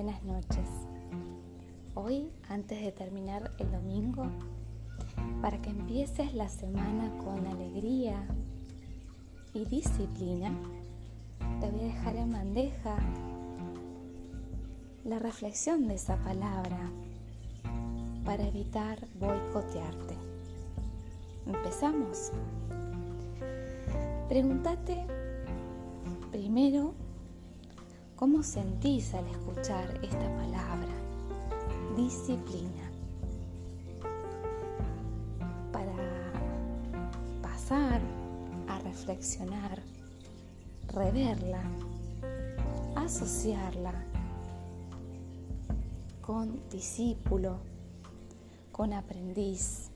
buenas noches. Hoy, antes de terminar el domingo, para que empieces la semana con alegría y disciplina, te voy a dejar en bandeja la reflexión de esa palabra para evitar boicotearte. ¿Empezamos? Pregúntate primero cómo sentís al escuchar esta palabra, disciplina. Para pasar a reflexionar, reverla, asociarla con discípulo, con aprendiz,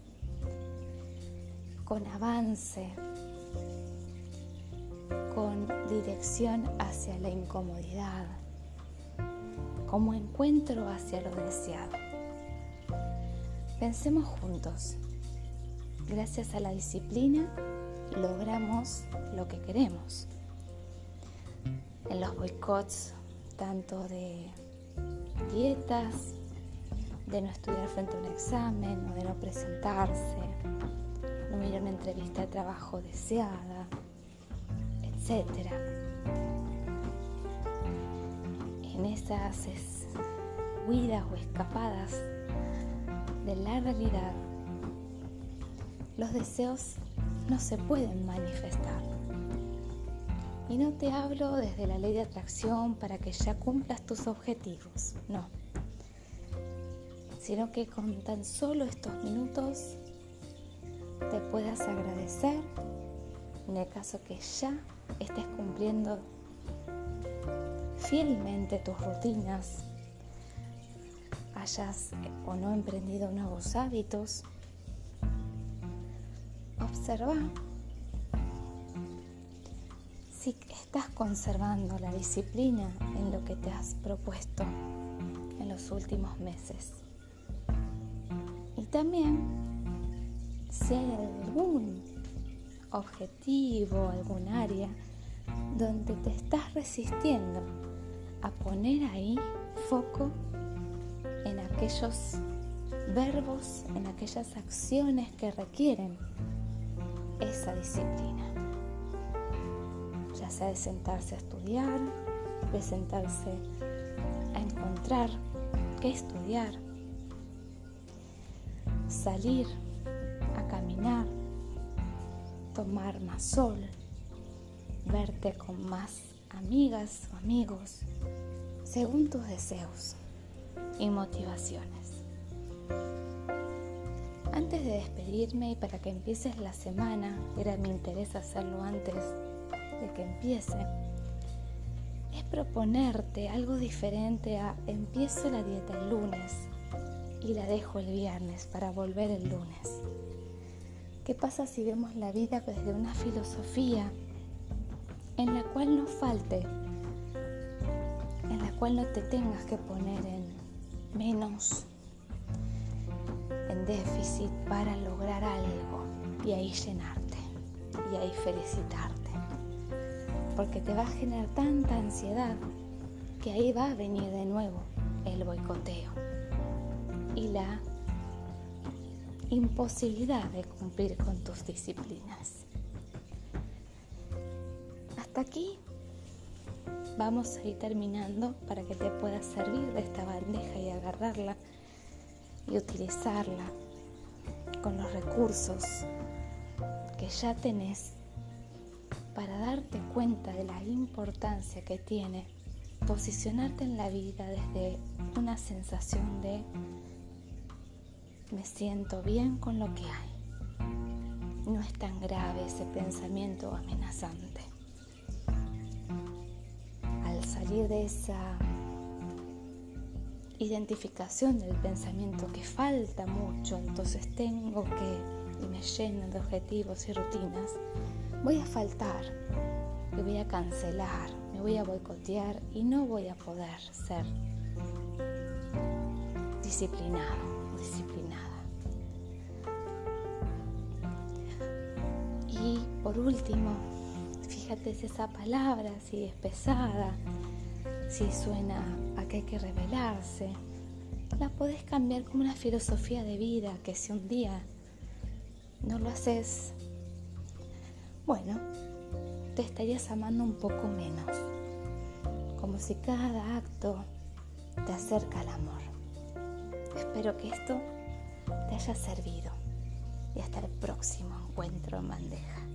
con avance, dirección hacia la incomodidad, como encuentro hacia lo deseado. Pensemos juntos. Gracias a la disciplina logramos lo que queremos. En los boicots, tanto de dietas, de no estudiar frente a un examen o de no presentarse, no ir a una entrevista de trabajo deseada, etc. En esas huidas o escapadas de la realidad, los deseos no se pueden manifestar. Y no te hablo desde la ley de atracción para que ya cumplas tus objetivos, no. Sino que con tan solo estos minutos te puedas agradecer en el caso que ya estés cumpliendo fielmente tus rutinas, hayas o no emprendido nuevos hábitos. Observa si estás conservando la disciplina en lo que te has propuesto en los últimos meses. Y también si hay algún objetivo, algún área donde te estás resistiendo a poner ahí foco en aquellos verbos, en aquellas acciones que requieren esa disciplina. Ya sea de sentarse a estudiar, de sentarse a encontrar qué estudiar, salir a caminar, tomar más sol, verte con más amigas o amigos, según tus deseos y motivaciones. Antes de despedirme y para que empieces la semana, era mi interés hacerlo antes que empiece es proponerte algo diferente a empiezo la dieta el lunes y la dejo el viernes para volver el lunes. ¿Qué pasa si vemos la vida desde una filosofía en la cual no falte, en la cual no te tengas que poner en menos, en déficit para lograr algo y ahí llenarte y ahí felicitarte? porque te va a generar tanta ansiedad que ahí va a venir de nuevo el boicoteo y la imposibilidad de cumplir con tus disciplinas. Hasta aquí vamos a ir terminando para que te puedas servir de esta bandeja y agarrarla y utilizarla con los recursos que ya tenés para darte cuenta de la importancia que tiene posicionarte en la vida desde una sensación de me siento bien con lo que hay. No es tan grave ese pensamiento amenazante. Al salir de esa identificación del pensamiento que falta mucho, entonces tengo que, y me lleno de objetivos y rutinas, voy a faltar, me voy a cancelar, me voy a boicotear y no voy a poder ser disciplinado, disciplinada. Y por último, fíjate si esa palabra, si es pesada, si suena a que hay que rebelarse, la podés cambiar como una filosofía de vida que si un día no lo haces, bueno, te estarías amando un poco menos, como si cada acto te acerca al amor. Espero que esto te haya servido y hasta el próximo encuentro en bandeja.